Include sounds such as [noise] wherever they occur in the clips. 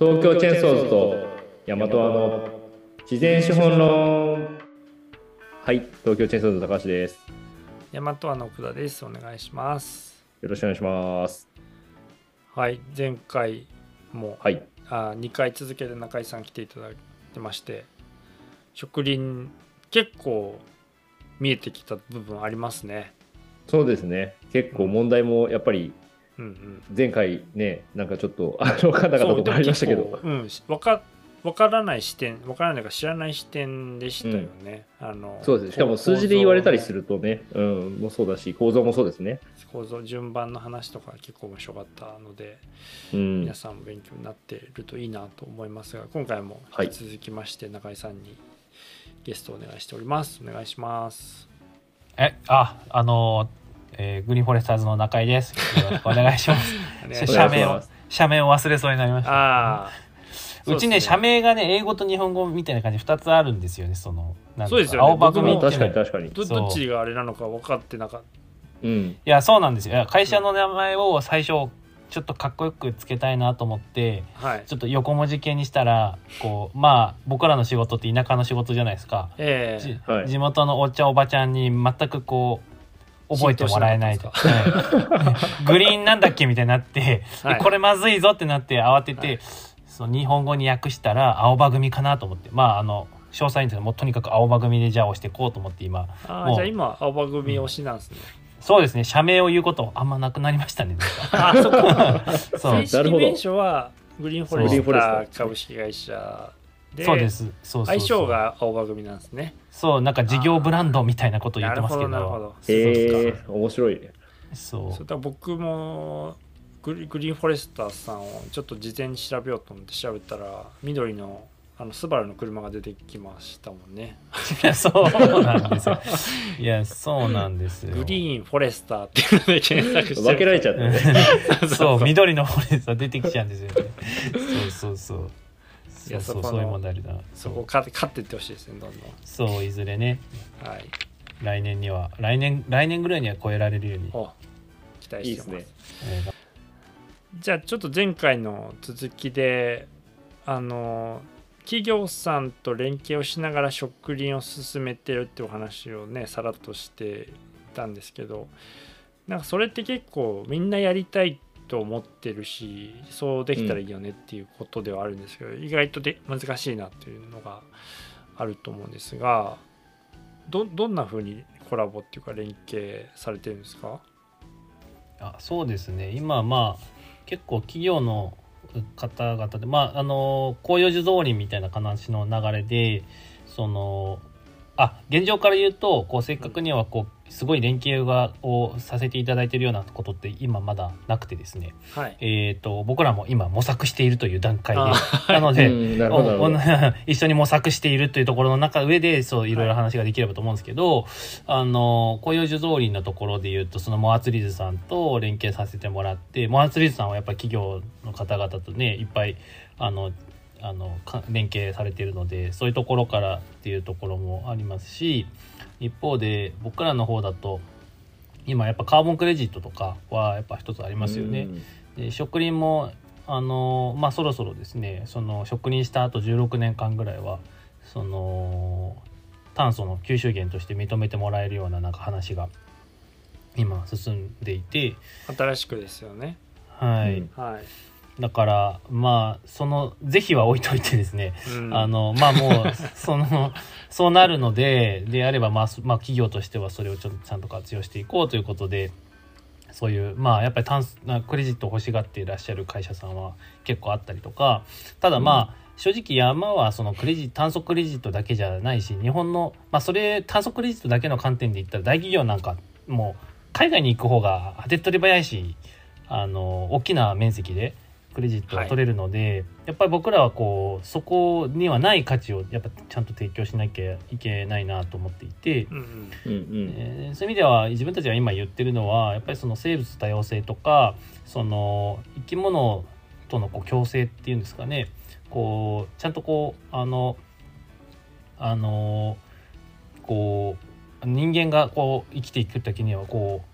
東京チェーンソーズと大和の自然資本論。はい東京チェーンソーズの高橋です。大和の奥田です。お願いします。よろしくお願いします。はい前回も、はい。あ2回続けて中井さん来ていただいてまして植林結構見えてきた部分ありますね。そうですね。結構問題もやっぱりうんうん。前回ねなんかちょっと [laughs] あの分かんなかったところありましたけど。そうでも結構うんしわかわからない視点わからないか知らない視点でしたよね、あのそうですね。しかも数字で言われたりするるとねうんもそうだし構造もそうですね。構造順番の話とか結構面白かったので、うん。皆さんも勉強になっているといいなと思いますが今回もはい。引き続きまして中井さんにゲストをお願いしております。お願いします。え、あ、あのー、えーグリーンフォレスターズの中井です。よろしくお願いします。[laughs] 社名を社名を忘れそうになりました。ああうちね、社名がね、英語と日本語みたいな感じ2つあるんですよね、その、なんそうですよね。青葉組まあっていうのい確かに確かに。どどっちがあれなのか分かってなかっうん。や、そうなんですよ。会社の名前を最初、ちょっとかっこよくつけたいなと思って、たはい。ちょっと横文字系にしたら、こう、まあ、僕らの仕事って田舎の仕事じゃないですか。ええ。じはい。地元のおっちゃんおばちゃんに全くこう覚えてもらえない浸透しはいグリーンなんだっけみたいになって、はい。でこれまずいぞってなって慌てて、はい。その日本語に訳したら青葉組かなと思って。まああの詳細に言うともうとにかく青葉組でじゃあ押していこうと思って今。あじゃあ今青葉組推しなんですね、そうですね。社名を言うことあんまなくなりましたね [laughs] あそっか。[laughs] そう。正式名称はグリーンフォレスター株式会社でそうです。そうそうそう。相性が青葉組なんですね。そうなんか事業ブランドみたいなことを言ってますけど。なるほどなるほど。へえそう面白い。ねそう。そうだから僕もグリグリーンフォレスターさんをちょっと事前に調べようと思って調べたら緑のあのスバルの車が出てきましたもんね。い [laughs] やそうなんですよ。いやそうなんですよ。グリーンフォレスターっていうので検索して分けられちゃってね。[laughs] そう緑のフォレスター出てきちゃうんですよね。そうそうそういやそこのそうそうそういう問題あるなそこを勝って勝っていってほしいですねどんどん。そういずれね。はい。来年には来年来年ぐらいには超えられるように、お期待してます。ですね。えーじゃあちょっと前回の続きであの企業さんと連携をしながら植林を進めてるってお話をねさらっとしてたんですけどなんかそれって結構みんなやりたいと思ってるしそうできたらいいよねっていうことではあるんですけど、意外とで難しいなっていうのがあると思うんですがどどんな風にコラボっていうか連携されてるんですか？あそうですね。今まあ結構企業の方々でまああの紅葉樹造林みたいな話の流れでそのあ現状から言うとこうせっかくにはこうすごい連携がをさせていただいているようなことって今まだなくてですね、はい。えー、と僕らも今模索しているという段階あでなので、[laughs] 一緒に模索しているというところの中上でそういろいろ話ができればと思うんですけど、あの紅葉樹造林のところで言うとそのモアツリーズさんと連携させてもらってモアツリーズさんはやっぱり企業の方々とねいっぱいあのあのか連携されているのでそういうところからっていうところもありますし一方で僕らの方だと今やっぱカーボンクレジットとかはやっぱ一つありますよね。で植林もあのまあそろそろですねその植林した後16年間ぐらいはその炭素の吸収源として認めてもらえるようななんか話が今進んでいて、新しくですよね。はい。うん。はい、だからまあその是非は置いといてですね、うん。あのまあもうそのそうなるのでであればまあ、そまあ、企業としてはそれをちょっとちゃんと活用していこうということでそういうまあやっぱり炭素なクレジットを欲しがっていらっしゃる会社さんは結構あったりとかただまあ、正直山はそのクレジ炭素クレジットだけじゃないし日本の、まあ、それ炭素クレジットだけの観点で言ったら大企業なんかもう海外に行く方が手っ取り早いしあの大きな面積でクレジットが取れるので、やっぱり僕らはこうそこにはない価値をやっぱちゃんと提供しなきゃいけないなと思っていて、うんうん。えーそういう意味では自分たちが今言ってるのはやっぱりその生物多様性とかその生き物とのこう共生っていうんですかね。こうちゃんとこうあのあのこう人間がこう生きていく時にはこう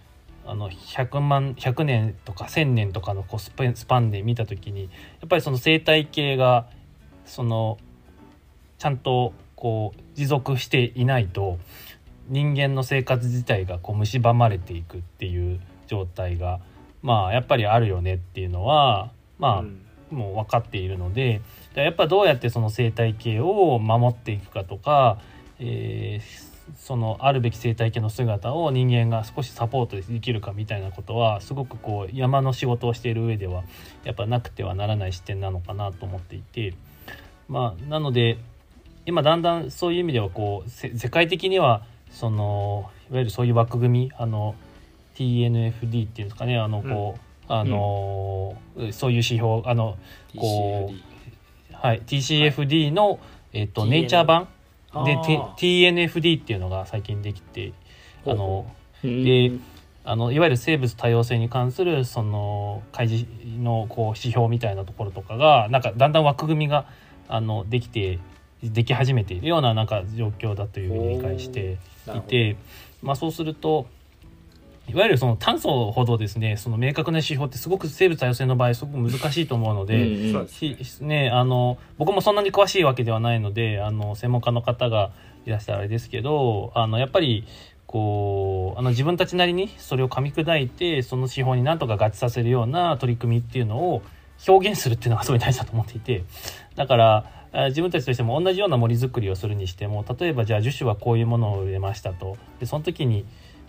あの100万100年とか1000年とかのこうスパンスパンで見た時にやっぱりその生態系がそのちゃんとこう持続していないと人間の生活自体がこう蝕まれていくっていう状態がまあやっぱりあるよねっていうのはまあ、うん。もう分かっているのでやっぱどうやってその生態系を守っていくかとか、えーそのあるべき生態系の姿を人間が少しサポートできるかみたいなことはすごくこう山の仕事をしている上ではやっぱなくてはならない視点なのかなと思っていてまあなので今だんだんそういう意味ではこうせ世界的にはそのいわゆるそういう枠組みあの TNFD っていうんですかねあのこう、あのそういう指標あのこ TCLD はい、TCFD の、えっとネイチャー版で TNFD っていうのが最近できてあのうん。であのいわゆる生物多様性に関するその開示のこう指標みたいなところとかがなんかだんだん枠組みがあのできてでき始めているようななんか状況だというふうに理解していて、まあ、そうするといわゆるその炭素ほどですねその明確な指標ってすごく生物多様性の場合すごく難しいと思うので。あの僕もそんなに詳しいわけではないのであの専門家の方がいらっしゃるあれですけどあのやっぱりこうあの自分たちなりにそれを噛み砕いてその指標になんとか合致させるような取り組みっていうのを表現するっていうのがすごい大事だと思っていてだからあ自分たちとしても同じような森づくりをするにしても例えばじゃあ樹種はこういうものを植えましたとでその時に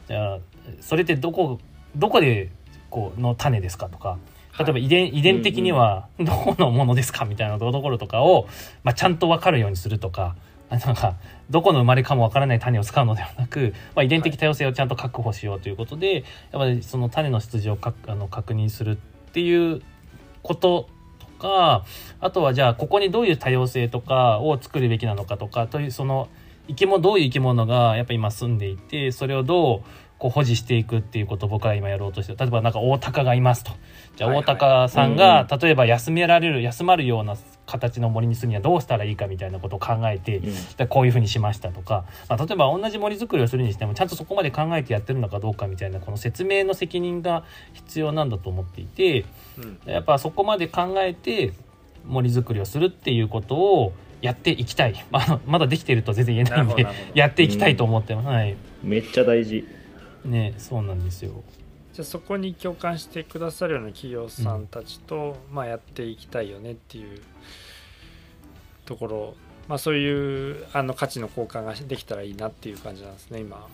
じゃあそれってどこどこでこうの種ですかとか例えば遺伝,、遺伝的にはどこのものですかみたいなところとかを、まあ、ちゃんと分かるようにするとかなんかどこの生まれかも分からない種を使うのではなく、まあ、遺伝的多様性をちゃんと確保しようということで、やっぱりその種の出自をかあの確認するっていうこととかあとはじゃあここにどういう多様性とかを作るべきなのかとかというその生き物どういう生き物がやっぱ今住んでいてそれをどうこう保持していくっていうことを僕は今やろうとしてる例えばなんか大鷹がいますと。じゃあ大鷹さんがうん例えば休められる休まるような形の森にするにはどうしたらいいかみたいなことを考えてうん。でこういうふうにしましたとか、まあ、例えば同じ森づくりをするにしてもちゃんとそこまで考えてやってるのかどうかみたいなこの説明の責任が必要なんだと思っていてうん。やっぱそこまで考えて森づくりをするっていうことをやっていきたい、まあ、まだできていると全然言えないんでやっていきたいと思ってます、はい。めっちゃ大事。ねそうなんですよじゃあそこに共感してくださるような企業さんたちと、まあ、やっていきたいよねっていうところ、まあ、そういうあの価値の交換ができたらいいなっていう感じなんですね今。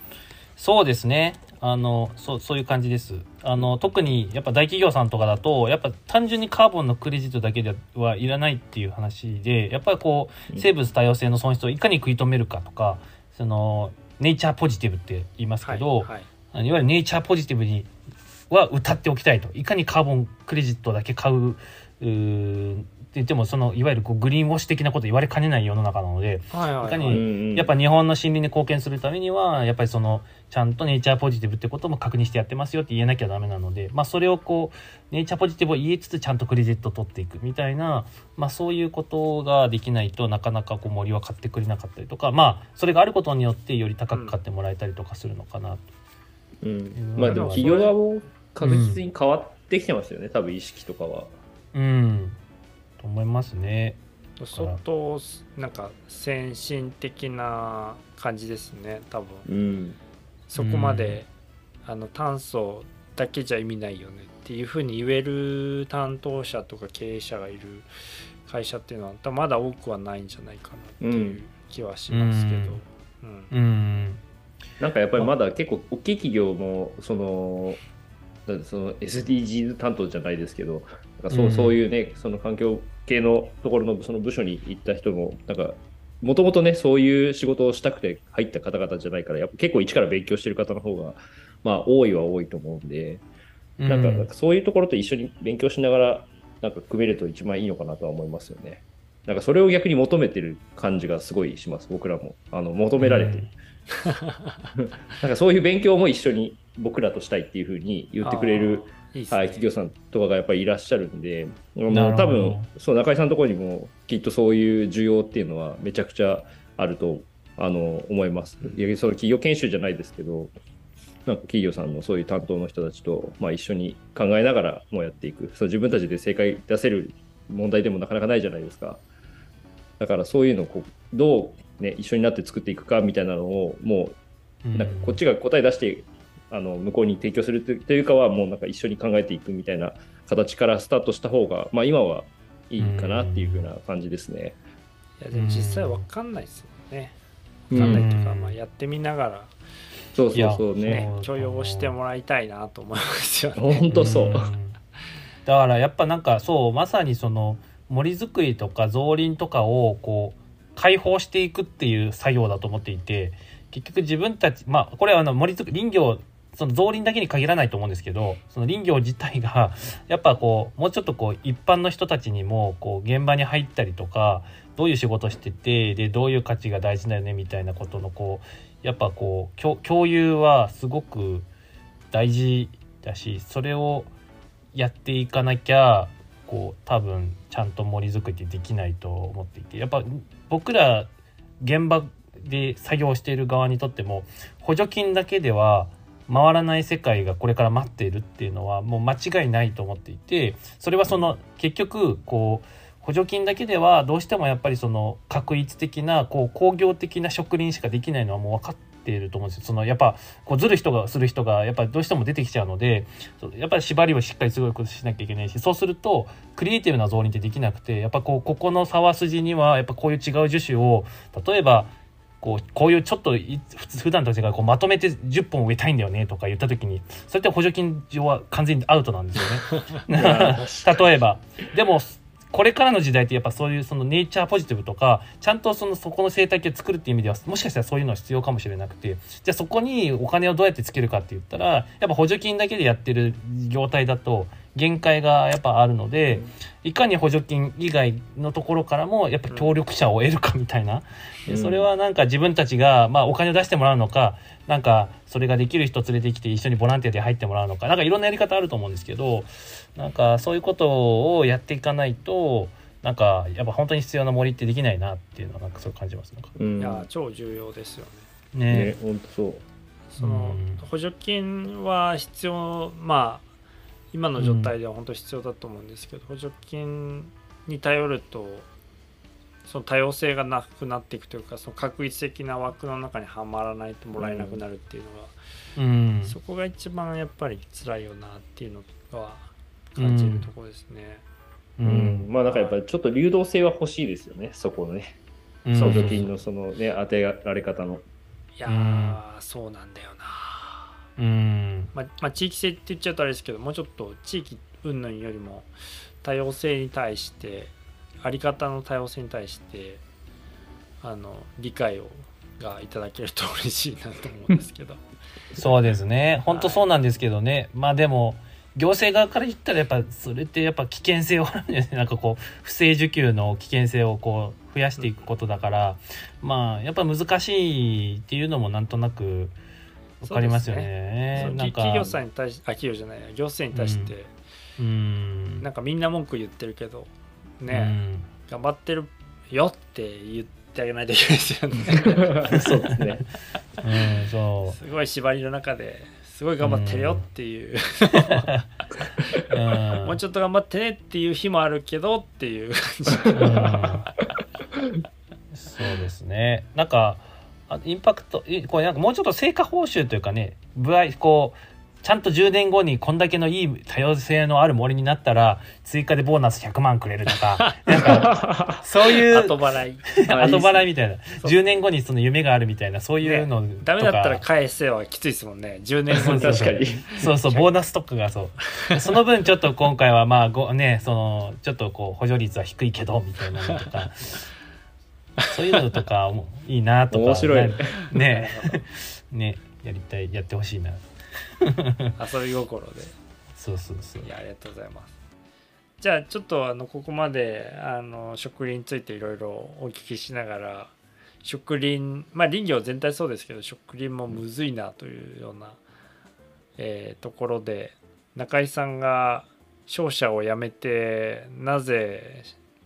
そうですね。あの、そう、そういう感じです。あの、特にやっぱ大企業さんとかだと、やっぱ単純にカーボンのクレジットだけではいらないっていう話で、やっぱりこう、うん生物多様性の損失をいかに食い止めるかとか、その、ネイチャーポジティブって言いますけど、はいはいいわゆるネイチャーポジティブには歌っておきたいと。いかにカーボンクレジットだけ買う、うーって言っても、その、いわゆるこうグリーンウォッシュ的なこと言われかねない世の中なので、はいはいいかにやっぱ日本の森林に貢献するためにはやっぱりそのちゃんとネイチャーポジティブってことも確認してやってますよって言えなきゃダメなので、まあ、それをこうネイチャーポジティブを言いつつちゃんとクレジットを取っていくみたいな、まあ、そういうことができないとなかなかこう森は買ってくれなかったりとかまあそれがあることによってより高く買ってもらえたりとかするのかなと。うん。まあでも企業側も確実に変わってきてますよね、多分意識とかは。うん。と思いますね。相当なんか先進的な感じですね多分。うん。そこまで、あの炭素だけじゃ意味ないよねっていうふうに言える担当者とか経営者がいる会社っていうのは多分まだ多くはないんじゃないかなっていう気はしますけど、うん。うんなんかやっぱりまだ結構大きい企業もそのその SDGs 担当じゃないですけどなんかそう,、うんそういうねその環境系のところのその部署に行った人もなんかもともとねそういう仕事をしたくて入った方々じゃないからやっぱ結構一から勉強してる方の方がまあ多いは多いと思うんで、うんなんかそういうところと一緒に勉強しながらなんか組めると一番いいのかなとは思いますよね。なんかそれを逆に求めてる感じがすごいします僕らもあの求められてる。[laughs] なんかそういう勉強も一緒に僕らとしたいっていうふうに言ってくれる、いいね。はい、企業さんとかがやっぱりいらっしゃるんで、もう多分そう中井さんのところにもきっとそういう需要っていうのはめちゃくちゃあるとあの思います。いやその企業研修じゃないですけど、なんか企業さんのそういう担当の人たちと、まあ、一緒に考えながらもうやっていく。そう自分たちで正解出せる問題でもなかなかないじゃないですか。だからそういうのをこうどう、ね、一緒になって作っていくかみたいなのをもうなんかこっちが答え出してあの向こうに提供するというかはもうなんか一緒に考えていくみたいな形からスタートした方が、まあ、今はいいかなっていう風な感じですね。いやでも実際わかんないですもんね。わかんないというか、まあ、やってみながらそうそうそうね。ね許容してもらいたいなと思いますよね。本当そう、ん。だからやっぱなんかそうまさにその森づくりとか造林とかをこう解放していくっていう作業だと思っていて結局自分たちまあこれはあの森づく林業その造林だけに限らないと思うんですけどその林業自体が [laughs] やっぱこうもうちょっとこう一般の人たちにもこう現場に入ったりとかどういう仕事しててでどういう価値が大事だよねみたいなことのこうやっぱこう共有はすごく大事だしそれをやっていかなきゃこう多分ちゃんと森づくりってできないと思っていてやっぱ僕ら現場で作業している側にとっても補助金だけでは回らない世界がこれから待っているっていうのはもう間違いないと思っていてそれはその結局こう補助金だけではどうしてもやっぱりその確一的なこう工業的な植林しかできないのはもう分かっていると思うんですよ。そのやっぱこうずる人がする人がやっぱりどうしても出てきちゃうのでやっぱり縛りをしっかりすごいことしなきゃいけないしそうするとクリエイティブな造林ってできなくてやっぱこうここの沢筋にはやっぱこういう違う樹種を例えばこうこういうちょっとい普通普段と違うこうまとめて10本植えたいんだよねとか言った時にそれって補助金上は完全にアウトなんですよね。[laughs] [laughs] 例えばでもこれからの時代ってやっぱそういうそのネイチャーポジティブとかちゃんとそのそこの生態系を作るっていう意味ではもしかしたらそういうのは必要かもしれなくて。じゃあそこにお金をどうやってつけるかって言ったらやっぱ補助金だけでやってる業態だと限界がやっぱあるので、いかに補助金以外のところからもやっぱ協力者を得るかみたいな、でそれはなんか自分たちが、まあ、お金を出してもらうのかなんかそれができる人連れてきて一緒にボランティアで入ってもらうのか。なんかいろんなやり方あると思うんですけどなんかそういうことをやっていかないとなんかやっぱ本当に必要な森ってできないなっていうのはなんかそう感じます。なんか。うん。いや超重要ですよね。ね。ね本当そう。そのうん。補助金は必要まあ今の状態では本当必要だと思うんですけど、補助金に頼るとその多様性がなくなっていくというかその確一的な枠の中にはまらないともらえなくなるっていうのが、うん。そこが一番やっぱり辛いよなっていうのは感じるところですね。ううん。まあなんかやっぱりちょっと流動性は欲しいですよねそこのね。うん。補助金のそのね当てられ方の。いやー、そうなんだよな。うん。まあ、まあ、地域性って言っちゃうとあれですけどもうちょっと地域云々よりも多様性に対してあり方の多様性に対してあの理解をがいただけると嬉しいなと思うんですけど。そうですね。本当そうなんですけどね、まあでも行政側から言ったらやっぱそれってやっぱ危険性をあるんですね。なんかこう不正受給の危険性をこう増やしていくことだから、まあやっぱ難しいっていうのもなんとなくわかりますよね。そうなんか。き企業さんに対してあ企業じゃないや。行政に対して、うん。なんかみんな文句言ってるけどうね、ん。頑張ってるよって言ってあげないといけないですよね。[laughs] そうですね。うんそすごい縛りの中ですごい頑張ってるよっていう、[laughs] もうちょっと頑張ってねっていう日もあるけどっていう。うん。そうですね。なんかあインパクトいこれなんかもうちょっと成果報酬というかね部合こうちゃんと10年後にこんだけのいい多様性のある森になったら追加でボーナス100万くれるとか [laughs] なんかそういう後払い。[laughs] 後払いみたいな。そう。10年後にその夢があるみたいなそういうのとか、ダメだったら返せはきついですもんね。10年後に。確かに。そうそう、ボーナスとかがそう。その分ちょっと今回はまあごね、その、ちょっとこう補助率は低いけど、みたいなのとか、そういうのとかもいいなとか。面白い。ね。ね、ね。やりたい、やってほしいな。[laughs] 遊び心で。そうそうそう。い。やありがとうございます。じゃあちょっとあのここまであの植林についていろいろお聞きしながら植林まあ林業全体そうですけど植林もむずいなというような、えーところで中井さんが商社を辞めてなぜ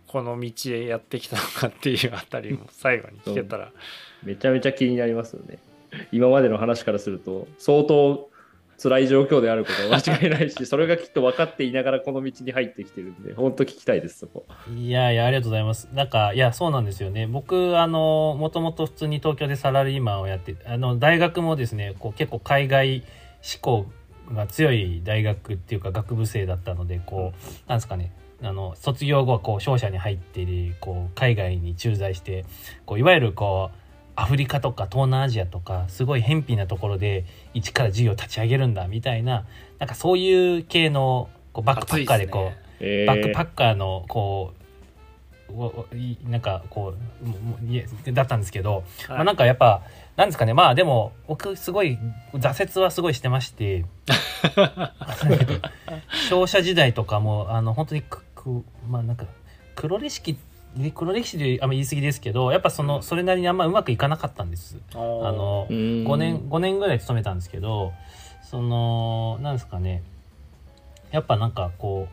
この道へやってきたのかっていうあたりも [laughs] 最後に聞けたら。めちゃめちゃ気になりますよね。今までの話からすると相当辛い状況であることは間違いないしそれがきっと分かっていながらこの道に入ってきてるんで本当聞きたいですそこいやいや、ありがとうございます。なんか、いや、そうなんですよね。僕、あの、もともと普通に東京でサラリーマンをやって、あの、大学もですね、こう結構海外志向が強い大学っていうか学部生だったので、こう、なんですかね、あの、卒業後はこう、商社に入って、こう、海外に駐在して、こう、いわゆるこう、アフリカとか東南アジアとかすごい偏僻なところで一から事業を立ち上げるんだみたいななんかそういう系のこうバックパッカーでこう、ね。えバックパッカーのこうなんかこうだったんですけど、まあ、なんかやっぱなんですかね。まあでも僕すごい挫折はすごいしてまして [laughs] [laughs] 商社時代とかもあの本当にくくまあなんか黒歴史黒歴史であんま言い過ぎですけどやっぱそのそれなりにあんまうまくいかなかったんです。ああの5 5年5年ぐらい勤めたんですけどそのなんですかね。やっぱなんかこ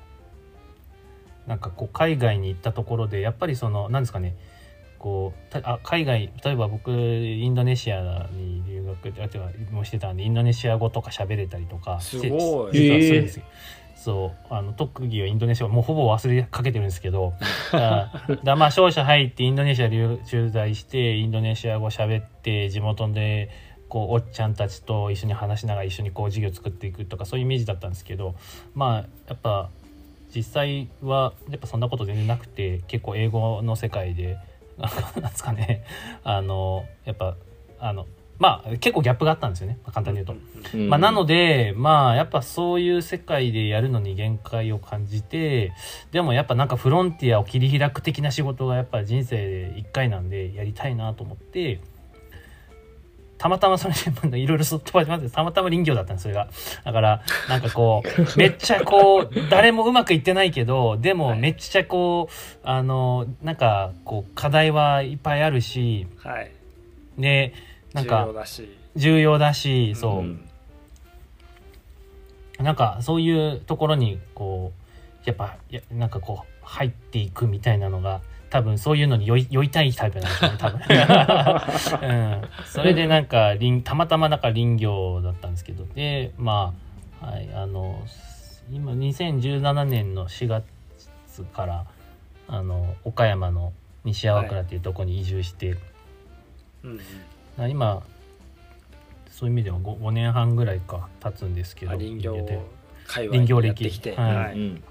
うなんかこう海外に行ったところでやっぱりそのなんですかね。こうたあ海外例えば僕インドネシアに留学あてかもしてたんでインドネシア語とか喋れたりとかすしてごい。実はするんへえですよそうあの特技はインドネシア語もうほぼ忘れかけてるんですけど [laughs] だだまあ商社入ってインドネシア留駐在してインドネシア語喋って地元でこうおっちゃんたちと一緒に話しながら一緒にこう授業作っていくとかそういうイメージだったんですけどまあやっぱ実際はやっぱそんなこと全然なくて結構英語の世界でなんかなんですかね。あのやっぱあのまあ結構ギャップがあったんですよね。簡単に言うと。うんまあ、なので、まあ、やっぱそういう世界でやるのに限界を感じて、でもやっぱなんかフロンティアを切り開く的な仕事がやっぱ人生で一回なんでやりたいなと思って、たまたまそれで、いろいろすっ飛ばしますたまたま林業だったんです、それが。だから、なんかこう、[laughs] めっちゃこう、誰もうまくいってないけど、でもめっちゃこう、あの、なんかこう、課題はいっぱいあるし、はい。で、なん重か要だし。重要だし、そう。うんなんかそういうところにこうやっぱやなんかこう入っていくみたいなのが多分そういうのに酔い酔いたいタイプなんでしょうね多分、[laughs] うん、それでなんか林たまたまなんか林業だったんですけど。でまあはいあの今2017年の4月からあの岡山の西粟倉っていうところに移住して、うんな今そういう意味では 5, 5年半ぐらいか経つんですけどあ林業きて。はい。はい。うん。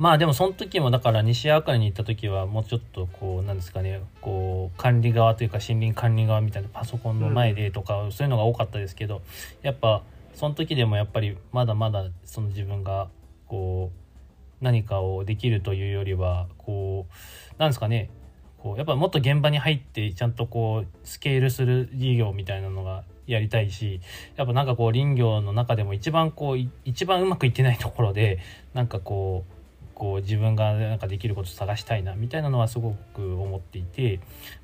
まあでもその時もだから西粟倉に行った時はもうちょっとこうなんですかねこう管理側というか森林管理側みたいなパソコンの前でとか、そういうのが多かったですけどやっぱその時でもやっぱりまだまだその自分がこう何かをできるというよりはこうなんですかねこうやっぱもっと現場に入ってちゃんとこうスケールする事業みたいなのがやりたいしやっぱなんかこう林業の中でも一番こうい一番うまくいってないところでなんかこうこう自分がなんかできることを探したいなみたいなのはすごく思っていて、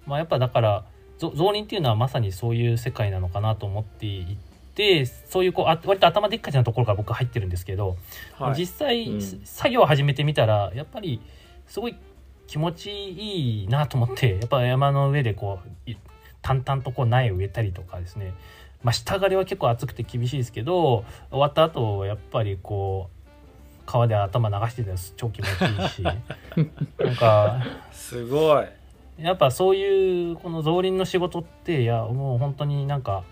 まあ、やっぱだからぞ造林っていうのはまさにそういう世界なのかなと思っていてそういうこうあ割と頭でっかちなところから僕は入ってるんですけど、はい。実際、うん。作業を始めてみたらやっぱりすごい気持ちいいなと思ってやっぱ山の上でこうい淡々とこう苗を植えたりとかですね。まあ下刈りは結構暑くて厳しいですけど終わった後やっぱりこう川で頭流してたら超気持ちいいし [laughs] なんかすごい。やっぱそういうこの造林の仕事っていやもう本当になんか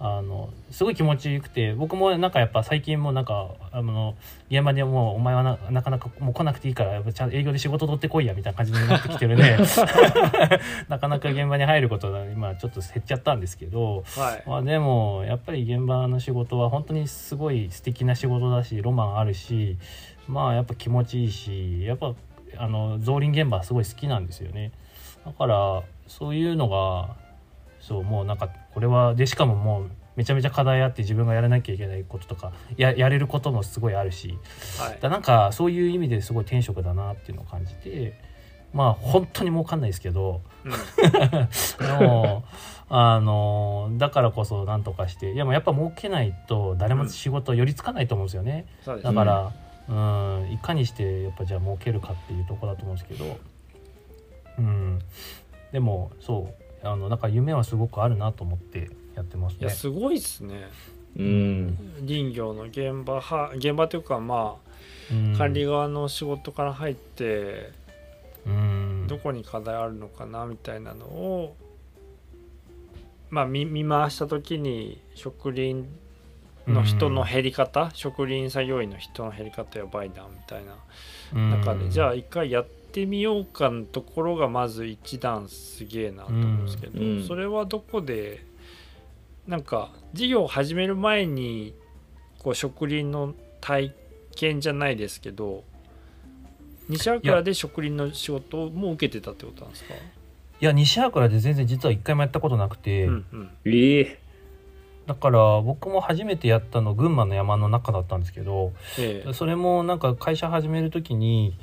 あのすごい気持ちよくて僕もなんかやっぱ最近もなんかあの現場でもうお前はななかなかもう来なくていいからやっぱちゃんと営業で仕事取ってこいやみたいな感じになってきてるね [laughs] なかなか現場に入ることが今ちょっと減っちゃったんですけど、はい。まあ、でもやっぱり現場の仕事は本当にすごい素敵な仕事だしロマンあるしまあやっぱ気持ちいいしやっぱあの造林現場はすごい好きなんですよね。だからそういうのがそうもうなんかこれはでしかももうめちゃめちゃ課題あって自分がやらなきゃいけないこととかややれることもすごいあるしはい。だなんかそういう意味ですごい転職だなっていうのを感じてまあ本当に儲かんないですけどうん。[laughs] でもあのだからこそなんとかしていやもうやっぱ儲けないと誰も仕事寄りつかないと思うんですよね、そうですだから、うん、いかにしてやっぱじゃあ儲けるかっていうところだと思うんですけど、うん、でもそうあのなんか夢はすごくあるなと思ってやってますね。いやすごいっすね。うん。林業の現場は現場というかまうん。あ管理側の仕事から入ってうん。どこに課題あるのかなみたいなのをまあ見見回した時に植林の人の減り方、植林作業員の人の減り方やばいなみたいな中で、じゃあ一回やってみようかのところがまず一段すげえなと思うんですけど、うん。それはどこでなんか事業を始める前にこう植林の体験じゃないですけど西粟倉で植林の仕事も受けてたってことなんですか、いや西粟倉で全然実は一回もやったことなくて、うんうん。ええ。だから僕も初めてやったの群馬の山の中だったんですけどええ。それもなんか会社始める時に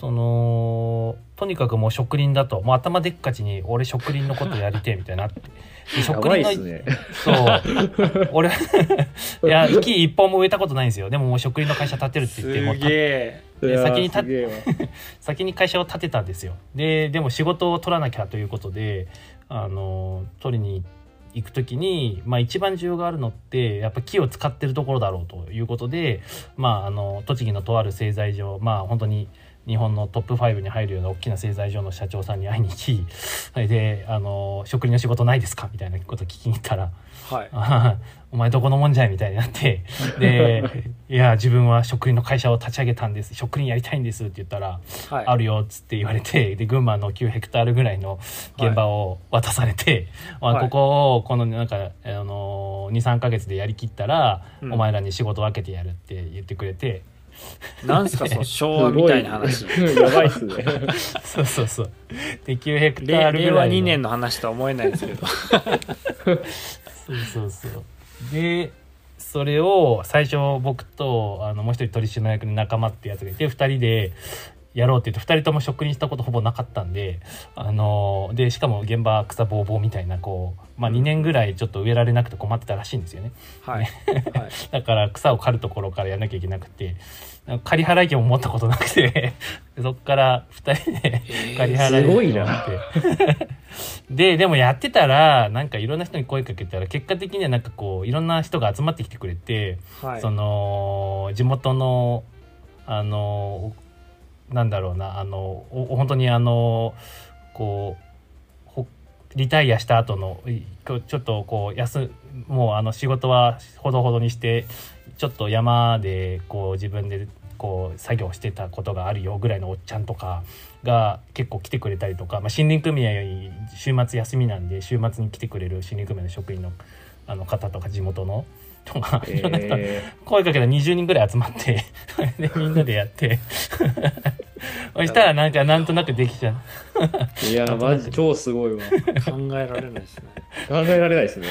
そのとにかくもう植林だと。もう頭でっかちに俺植林のことやりてえみたいになって。で [laughs] や植ばいっ林のすね。そう。俺 [laughs] いや木一本も植えたことないんですよ。でももう植林の会社建てるって言ってもう先に [laughs] 先に会社を建てたんですよ。ででも仕事を取らなきゃということであの取りに行く時に、まあ、一番需要があるのってやっぱ木を使ってるところだろうということで、まあ、あの栃木のとある製材所まあ本当に日本のトップ5に入るような大きな製材所の社長さんに会いに行きそれであの「植林の仕事ないですか?」みたいなことを聞きに行ったらはい。ああお前どこのもんじゃいみたいになってで [laughs] いや自分は植林の会社を立ち上げたんです。植林やりたいんですって言ったらはい。あるよっつって言われてで群馬の9ヘクタールぐらいの現場を渡されて、まあ、はい。ここをこのなんか、あの23か月でやりきったら、うん。お前らに仕事分けてやるって言ってくれてなんすかその昭和みたいな話。[laughs] やばいっすね。[laughs] そうそうそう。で9ヘクタ令令和ールぐらいの。2年の話とは思えないですけど。[laughs] そうそうそう。でそれを最初僕とあのもう一人取締役の仲間ってやつがいて2人でやろうって言って2人とも職人したことほぼなかったんであのでしかも現場草ぼうぼうみたいなこう、まあ、2年ぐらいちょっと植えられなくて困ってたらしいんですよね。はい、[laughs] はい、だから草を刈るところからやらなきゃいけなくて刈り払い機も持ったことなくて [laughs] そっから2人でえー刈り払機を持って。[laughs] ででもやってたらなんかいろんな人に声かけたら結果的にはなんかこういろんな人が集まってきてくれて、はい。その地元のあのなんだろうなあの本当にあのこうリタイアした後のちょっとこう休もうあの仕事はほどほどにしてちょっと山でこう自分でこう作業してたことがあるよぐらいのおっちゃんとかが結構来てくれたりとか、まあ、森林組合週末休みなんで週末に来てくれる森林組合の職員のあの方とか地元のとか、いろんな人え声かけたら20人ぐらい集まって [laughs] でみんなでやって。[laughs] そしたらなんかなんとなくできちゃう。ーいや、[laughs] マジ超すごいわ。考えられないですね。考えられないですね。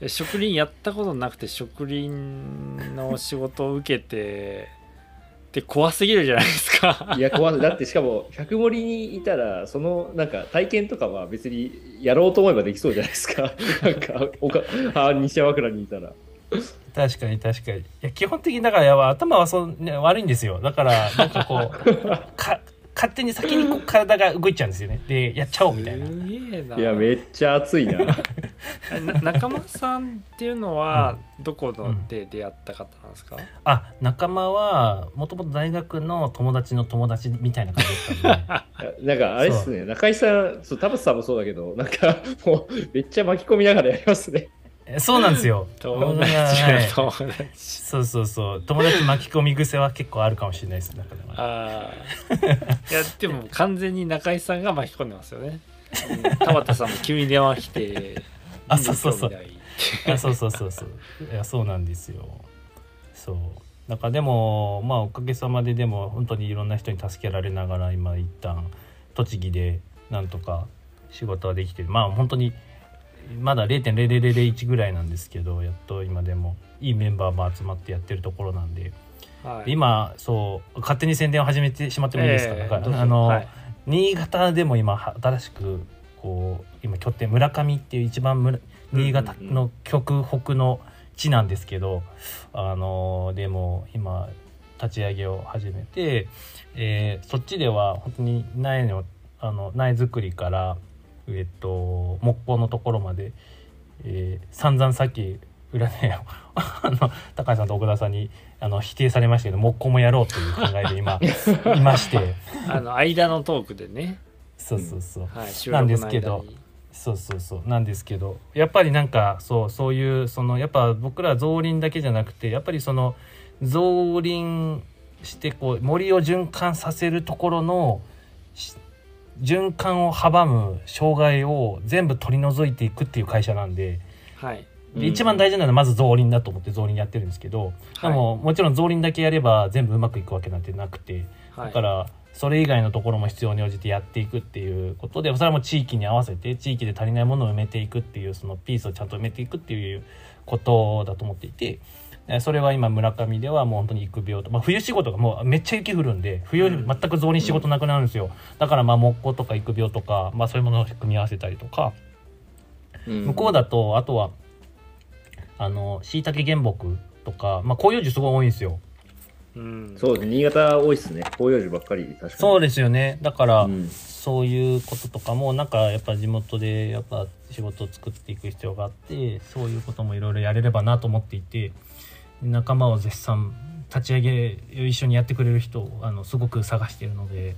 え植林やったことなくて植林の仕事を受けてで怖すぎるじゃないですかいや、怖い。だってしかも、百森にいたら、その、なんか、体験とかは別にやろうと思えばできそうじゃないですか。[laughs] なんか、おか、あ、西山倉にいたら。確かに確かにいや基本的にだからやば頭はそ、ね、悪いんですよだからなんかこう [laughs] か勝手に先にこう体が動いちゃうんですよねでやっちゃおうみたいないや、めっちゃ熱いな。[laughs] [laughs] 仲間さんっていうのはどこので出会った方なんですか、あ仲間はもともと大学の友達の友達みたいな感じだったんで。[laughs] なんか、あれですね、中井さん、そう田畑さんもそうだけど、なんか、もう、めっちゃ巻き込みながらやりますね。えそうなんですよ。友達はい。の友達そうそうそう。友達巻き込み癖は結構あるかもしれないですだからああいやでも完全に中井さんが巻き込んでますよね。うん。田畑さんも急に電話来てあそうそうそう。あそうそうそうそう。いやそうなんですよ。そう。だからでもまあおかげさまででも本当にいろんな人に助けられながら今一旦栃木でなんとか仕事はできてる。まあ本当にまだ0.0001ぐらいなんですけどやっと今でもいいメンバーも集まってやってるところなんで。はい。今そう勝手に宣伝を始めてしまってもいいですか,、ええだかどうぞ。らあの、はい。新潟でも今新しくこう今拠点村上っていう一番村新潟の極北の地なんですけど、あのでも今立ち上げを始めて、えーそっちでは本当に苗のあの苗作りからえっと木工のところまで、えー散々さっき占いをあの高橋さんと奥田さんにあの否定されましたけど木工もやろうという考えで今 [laughs] いまして。あの間のトークでね、そうそうそう。はい、収なんですけど。に。そうそうそう。なんですけど。やっぱりなんかそうそういうそのやっぱ僕ら造林だけじゃなくてやっぱりその造林してこう森を循環させるところのし循環を阻む障害を全部取り除いていくっていう会社なんではい。で一番大事なのはまず造林だと思って造林やってるんですけど、でももちろん造林だけやれば全部うまくいくわけなんてなくてはい。だからそれ以外のところも必要に応じてやっていくっていうことでそれはもう地域に合わせて地域で足りないものを埋めていくっていうそのピースをちゃんと埋めていくっていうことだと思っていてえそれは今村上ではもう本当に育苗と、まあ、冬仕事がもうめっちゃ雪降るんで冬うん。全く造林仕事なくなるんですよ。だからまあ木工とか育苗とか、まあ、そういうものを組み合わせたりとか向こうだとあとはあの椎茸原木とか、まあ、広葉樹すごい多いんですようん。そうですね、新潟多いですね。広葉樹ばっかり、確かに。そうですよね。だから、うん。そういうこととかもなんかやっぱ地元でやっぱ仕事を作っていく必要があってそういうこともいろいろやれればなと思っていて仲間を絶賛立ち上げ一緒にやってくれる人をあのすごく探しているので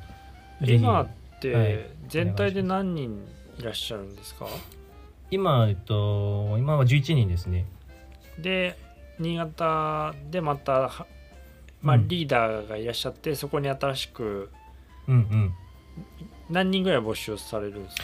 今っはい。て全体で何人いらっしゃるんですか、今、えっと、今は11人ですね。で新潟でまたはまあ、うん。リーダーがいらっしゃってそこに新しくうんうん。何人ぐらい募集されるんですか？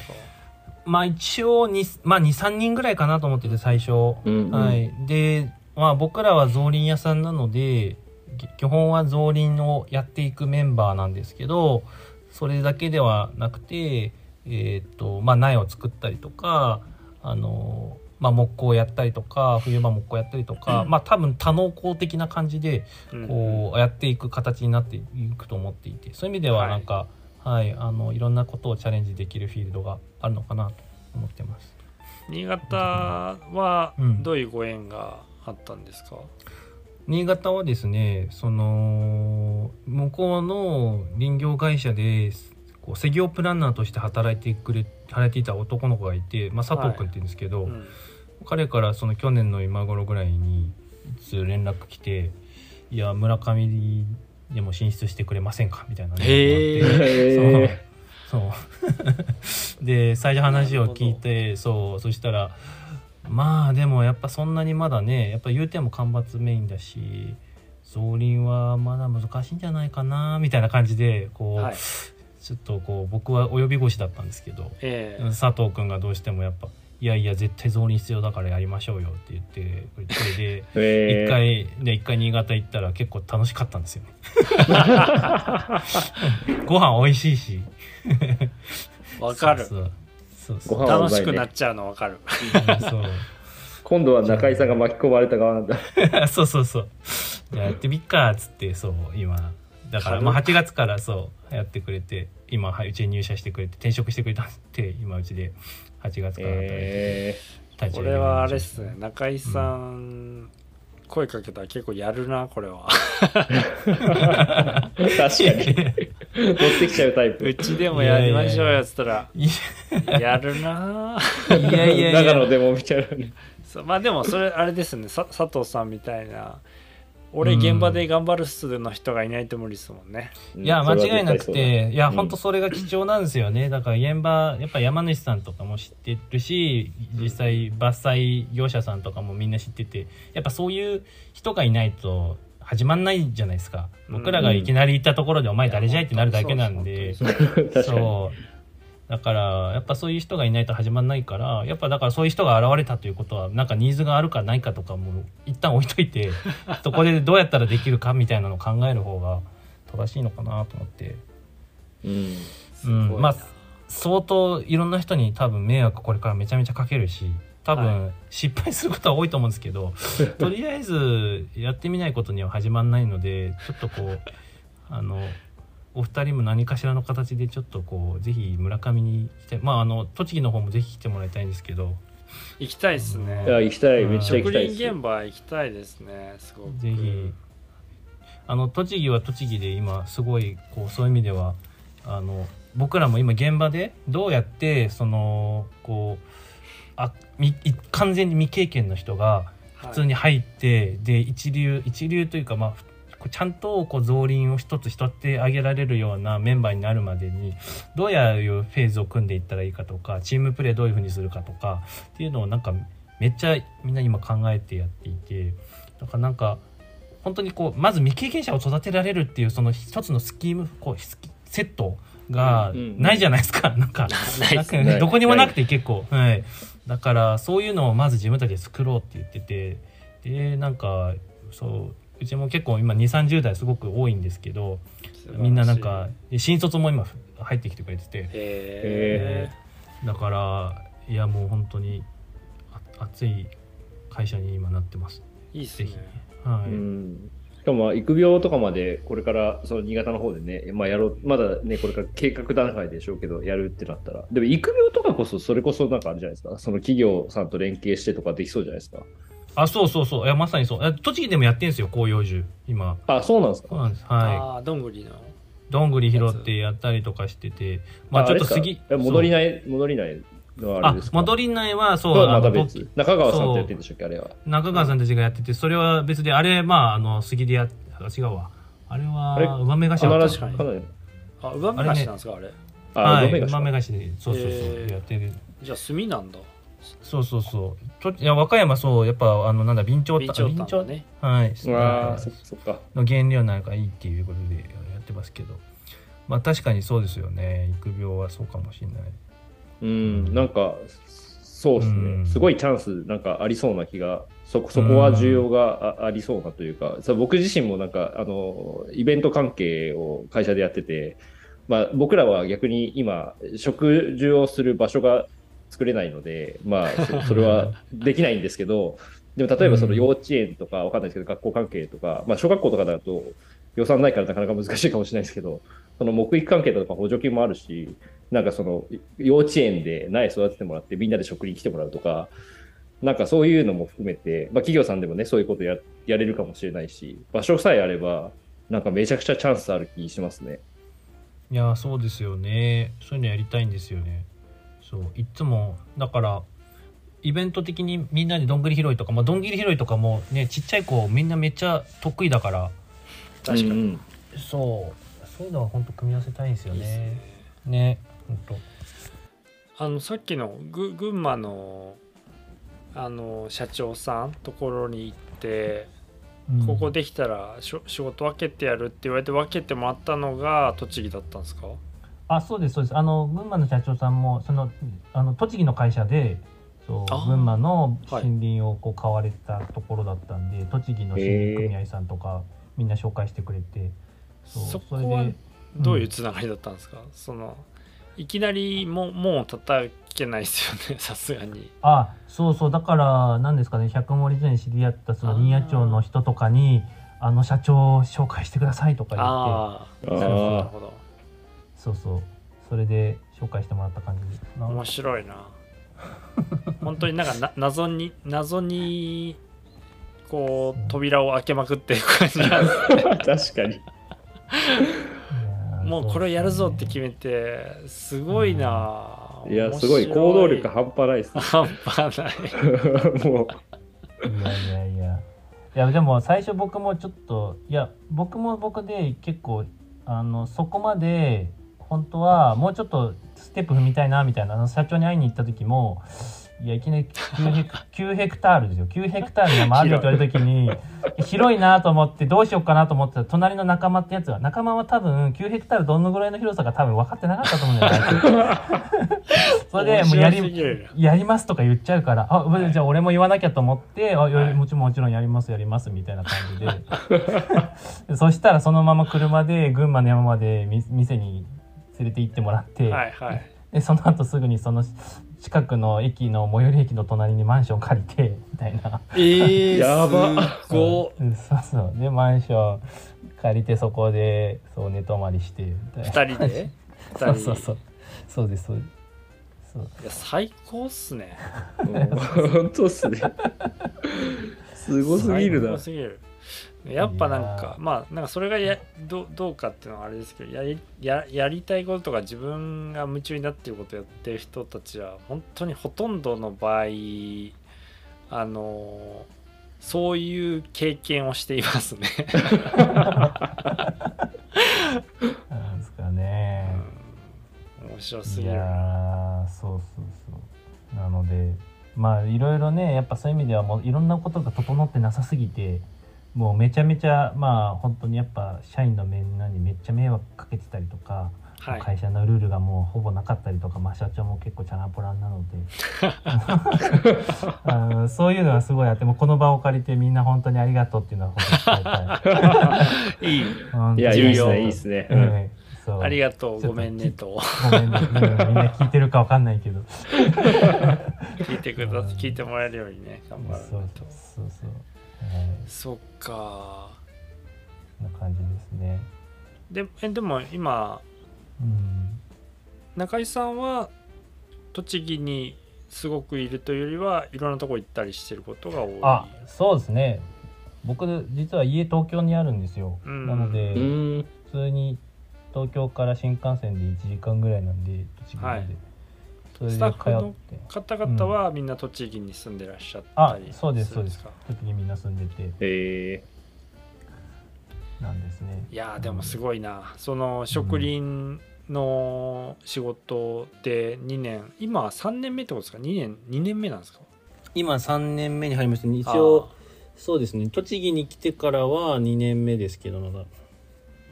まあ一応に、まあ、23人ぐらいかなと思ってて最初、うんうん。はい、で、まあ、僕らは造林屋さんなのでぎ基本は造林をやっていくメンバーなんですけどそれだけではなくて、えーとまあ、苗を作ったりとかあの、まあ、木工やったりとか冬場木工やったりとか、まあ多分多能工的な感じでうん。こうやっていく形になっていくと思っていてそういう意味ではなんか、はいあのいろんなことをチャレンジできるフィールドがあるのかなと思ってます。新潟はうんどういうご縁があったんですか、新潟はですねその向こうの林業会社でこう施業プランナーとして働いてくれ働いていた男の子がいて、まあ、佐藤君って言うんですけど、うん。彼からその去年の今頃ぐらいにいつ連絡来て「いや村上でも進出してくれませんか?」みたいな連絡があってへへそう。そう。[laughs] で最初話を聞いてそう。そしたらまあでもやっぱそんなにまだねやっぱ言うても干ばつメインだし造林はまだ難しいんじゃないかなみたいな感じでこう、はいちょっとこう僕はお呼び腰だったんですけどええ。佐藤君がどうしてもやっぱ「いやいや絶対造林必要だからやりましょうよ」って言ってそれで [laughs] え。一回で一回新潟行ったら結構楽しかったんですよね。[laughs] ご飯美味しいし。わかる。そうそう。そうご飯はう楽しくなっちゃうのわかる。そう。今度は中井さんが巻き込まれた側なんだ。[laughs] そうそうそう。じゃあやってみっかっつってそう今だからまあ8月からそうやってくれて今はいうちに入社してくれて転職してくれたんで今うちで8月から働いてえ立ち上げるこれはあれっすね。中井さん、声かけたら結構やるなこれは。ー、確かに。持ってきちゃうタイプ。うちでもやりましょうよっつったらいやるな。やいやいやいや。長野でもみたいなね。そうまあでもそれあれですね。さ佐藤さんみたいな俺現場で頑張るっすの人がいないと無理ですもんね、いや間違いなくていや本当そそれが貴重なんですよね。だから現場やっぱ山主さんとかも知ってるし実際伐採業者さんとかもみんな知っててやっぱそういう人がいないと始まんないじゃないですか。僕らがいきなり行ったところで「お前誰じゃい?」ってなるだけなんで。そうそう確かに。そうだからやっぱそういう人がいないと始まんないからやっぱだからそういう人が現れたということはなんかニーズがあるかないかとかも一旦置いといて [laughs] そこでどうやったらできるかみたいなのを考える方が正しいのかなと思って。うん。うんまあ相当いろんな人に多分迷惑これからめちゃめちゃかけるし多は分失敗することは多いと思うんですけど、[laughs] とりあえずやってみないことには始まんないのでちょっとこうあのお二人も何かしらの形でちょっとこうぜひ村上に来てまああの栃木の方もぜひ来てもらいたいんですけど。行きたいっすね。いや、行きたい。うんめっちゃ行植きたいです。林現場行きたいですねすごく。ぜひ。あの栃木は栃木で今すごいこうそういう意味ではあの僕らも今現場でどうやってそのこうあみい完全に未経験の人が普通に入って、で一流一流というかまあちゃんとこう増輪を一つ一つ上げられるようなメンバーになるまでにどういうフェーズを組んでいったらいいかとかチームプレーどういうふうにするかとかっていうのをなんかめっちゃみんな今考えてやっていてだからなんか本当にこうまず未経験者を育てられるっていうその一つのスキームこうセットがうんうんないじゃないですか、[laughs] なんかないっす。ねなんかどこにもなくて結構、はい、だからそういうのをまず自分たちで作ろうって言っててでなんかそううちも結構今2 3 0代すごく多いんですけどみんななんか新卒も今入ってきてくれてて。へへえだからいやもう本当にあ熱い会社に今なってます。いいっすね。ぜひ。はい、うん。しかもまあ育苗とかまでこれからその新潟の方でね、まあ、やろうまだねこれから計画段階でしょうけどやるってなったら。でも育苗とかこそそれこそなんかあるじゃないですか。その企業さんと連携してとかできそうじゃないですかあそうそうそう。いやまさにそう。栃木でもやってんですよ広葉樹。今。あそうなんですか？そうなんです。はい。ああどんぐりの。どんぐり拾ってやったりとかしてて。まあちょっと杉え戻りそうない戻りないああれですか？戻りないはそうまたあの別。中川さんとやってるんでしたっけあれは？中川さんたちがやっててそれは別であれまああの杉でやっ違うわ。あれあれは馬目必頭ず確かにかなり。あ上目菓子なんですかあれ？あ、はいごめんなさい馬目頭でそうそうそう、やってる。じゃあ炭なんだそうそうそう。といや和歌山そうやっぱあのなんだ備長備長炭炭だね。はい、そっかそっか。の原料なんかいいっていうことでやってますけど。まあ確かにそうですよね。育苗はそうかもしれない。うんなんかそうですね、うん。すごいチャンスなんかありそうな気がそこそこは需要があありそうなというか。そう僕自身もなんかあのイベント関係を会社でやってて、まあ、僕らは逆に今食事をする場所が作れないので、まあ、そそれは [laughs] できないんですけどでも例えばその幼稚園とかわかんないですけど学校関係とか、まあ、小学校とかだと予算ないからなかなか難しいかもしれないですけどその木育関係とか補助金もあるしなんかその幼稚園で苗育ててもらってみんなで食に来てもらうとかなんかそういうのも含めて、まあ、企業さんでもねそういうことややれるかもしれないし場所さえあればなんかめちゃくちゃチャンスある気しますね。いやーそうですよね。そういうのやりたいんですよねそういっつもだからイベント的にみんなでどんぐり拾いとか、まあ、どんぐり拾いとかもねちっちゃい子みんなめっちゃ得意だから。確かに、うん。うんそう。そういうのは本当組み合わせたいんですよいいっすね。ねね本当。あのさっきのぐ群馬のあの社長さんところに行って、ここできたらしょ仕事分けてやるって言われて分けてもらったのが栃木だったんですか？あそうですそうです。あの群馬の社長さんもそのあの栃木の会社でそう群馬のはい。森林をこう買われたところだったんで、栃木の森林組合さんとかみんな紹介してくれてそうそこれではどういうつながりだったんですか、そのいきなりも門を叩けないですよね [laughs] さすがに。あそうそう。だから何ですかね百森時代に知り合ったその新谷町の人とかにあの社長を紹介してくださいとか言って。ああなるほどなるほどそうそう。それで紹介してもらった感じ。ですな面白いな。本当になんかな謎に謎にこう扉を開けまくっていく感じなんです。[laughs] 確かに。もうこれをやるぞって決めてすごいな。いや、すごい。行動力半端ないですね。半端ない。[laughs] もいやいやいや。いやでも最初僕もちょっといや僕も僕で結構あのそこまで本当はもうちょっとステップ踏みたいなみたいなあの社長に会いに行った時もいやいきなり9ヘク [laughs] 9ヘクタールですよ。9ヘクタールの山あるよって言われた時に [laughs] 広いなと思ってどうしようかなと思ってたら隣の仲間ってやつは仲間は多分9ヘクタールどのぐらいの広さか多分分かってなかったと思うんだよね。[laughs] それでもうやりやりますとか言っちゃうから、あ、うじゃあ俺も言わなきゃと思って、あ、はい。もちろんもちろんやりますやりますみたいな感じで。そしたらそのまま車で群馬の山までみ店に連れて行ってもらって、はいはいでその後すぐにその近くの駅の最寄り駅の隣にマンション借りて、みたいな。えー、[laughs] やばすごうんそうそう。で、マンション借りてそこで、そう寝泊まりして、みたいな。二人で？[laughs] そうそうそう。そうです、そうです。いや最高っすね [laughs] 本当っすね。すごすぎるな最高。すぎるやっぱなんかまあなんかそれがやどどうかっていうのはあれですけどやりややりたいこととか自分が夢中になってることやってる人たちは本当にほとんどの場合あのそういう経験をしていますね。なんですかね。うん面白すいぎるな。やーそうそうそうなのでまあいろいろねやっぱそういう意味ではもういろんなことが整ってなさすぎてもうめちゃめちゃまあ本当にやっぱ社員のみんなにめっちゃ迷惑かけてたりとか、はい。会社のルールがもうほぼなかったりとか、まあ、社長も結構チャランポランなので。[laughs] そういうのはすごいあってもうこの場を借りてみんな本当にありがとうっていうのは本当に伝えたい。[laughs] いい。本当に。いや、いい重要ですね、いいですね。うん。うん。そう。ありがとう、ごめんねと。ごめんね、うんみんな聞いてるかわかんないけど。[laughs] 聞いてくだうん聞いてもらえるようにね、頑張らそう。そうそうはいそっか。そんな感じですね。でえでも今、うん。中井さんは栃木にすごくいるというよりはいろんなとこ行ったりしてることが多い。あそうですね。僕実は家東京にあるんですよ、うん。なので、うん。普通に東京から新幹線で1時間ぐらいなんで栃木まで、はいスタッ通フの方々はみんな栃木に住んでらっしゃったありそうですそうです。栃木みんな住んでて。えなんですね。いやーでもすごいな。その植林の仕事で2年。今は3年目ってことですか？2年2年目なんですか？今3年目に入りましたね。一あ応そうですね。栃木に来てからは2年目ですけどまだ、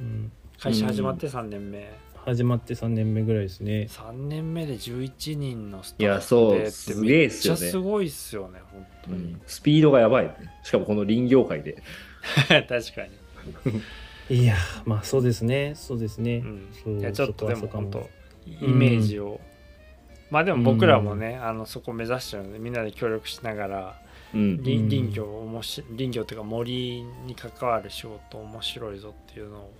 うん、ー会社始まって3年目、始まって3年目ぐらいですね。3年目で11人のスタいやッそうフでってすげえめっっすよね。ちゃすごいっすよね本当に、うん。スピードがやばい。しかもこの林業界で。[laughs] 確かに、[laughs] いやまあそうですね。そうですね、うん。いやちょっとでも本当イメージを、まあでも僕らもね、あのそこ目指してるのでみんなで協力しながらうん。林うん林業おもし林業というか森に関わる仕事面白いぞっていうのを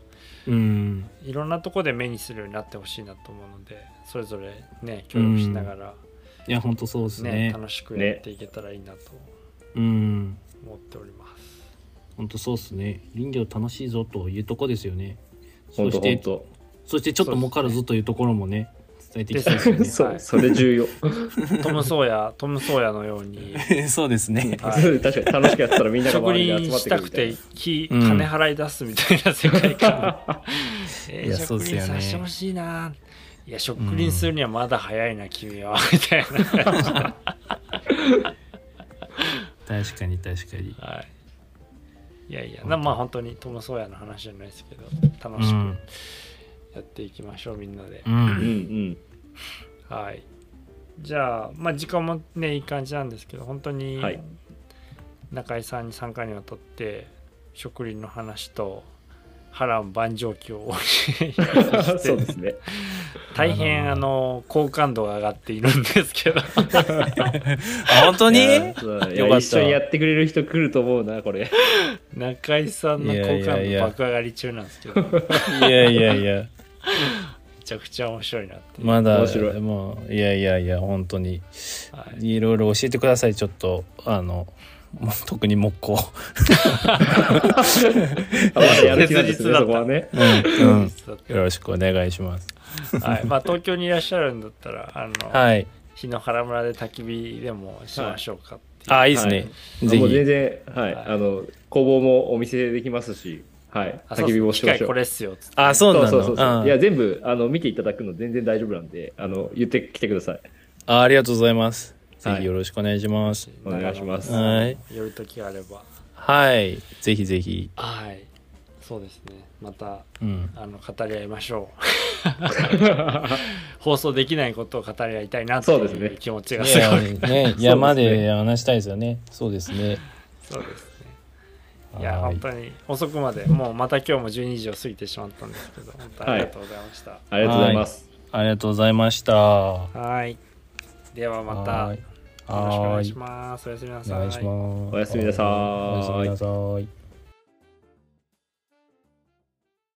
うん。いろんなとこで目にするようになってほしいなと思うのでそれぞれね協力しながら、いや本当そうですね。ね楽しくやっていけたらいいなとうん。思っております。本当そうですね。林業楽しいぞというとこですよね。そして。そしてちょっと儲かるぞというところもね伝えていきたいでですよね。[laughs] はい。そう、それ重要。[laughs] トム・ソーヤトム・ソーヤのように。[laughs] そうですね。はい。確かに楽しくやってたらみんなが植周りに集まってくるみたいてきうん。金払い出すみたいな世界観、えーいやそう植ですよね。林させてほしいな。いや植林するにはまだ早いな、君は。みたいな確かに確かに。はい、いやいやなまあ本当にトム・ソーヤの話じゃないですけど楽しく。うんやっていきましょうみんなで、ううんん。はい。じゃあまあ時間もねいい感じなんですけど本当にはい。中井さんに3回にわたって植林の話と波乱万丈期を [laughs] 教えてうん。そうですね。大変あの好感度が上がっているんですけど。[laughs] あ本当に？よかった。一緒にやってくれる人来ると思うな、これ。中井さんの好感度爆上がり中なんですけど。めいやいやいやちゃくちゃ面白いなっていう、まだ面白い。もういやいやいや本当に。はい。いろいろ教えてください。ちょっとあのもう [laughs] 特に木工。[laughs] あまだやる気なんですね、切実だったそこはね。うん、うん、よろしくお願いします。はい。まあ、東京にいらっしゃるんだったらあの、はい。日野原村で焚き火でもしましょうかっていう、あいいですね、ぜもう全ひ然、はい、はい。あの、工房もお店できますし、はい、あ焚き火もしましょう。っすよっつって。あそうなのそうそうそうう。ん。いや、全部、あの、見ていただくの全然大丈夫なんで、あの、言ってきてください。あありがとうございます。ぜはい。ひよろしくお願いします。お願いします。はい。寄る時があれば。はい。ぜひぜひ。はい。そうですね。またうん。あの語り合いましょう。[laughs] 放送できないことを語り合いたいなってそうですね。いう気持ちがすごい。ね [laughs] 山で話したいですよね。そうですね。そうです。ねいやはい。本当に遅くまでもうまた今日も12時を過ぎてしまったんですけど本当ありがとうございました。ありがとうございます。ありがとうございました。はい。ではまたはい。よろしくお願いしはます。おやすみなおさ願いおやすみなさーい。おやすみなさい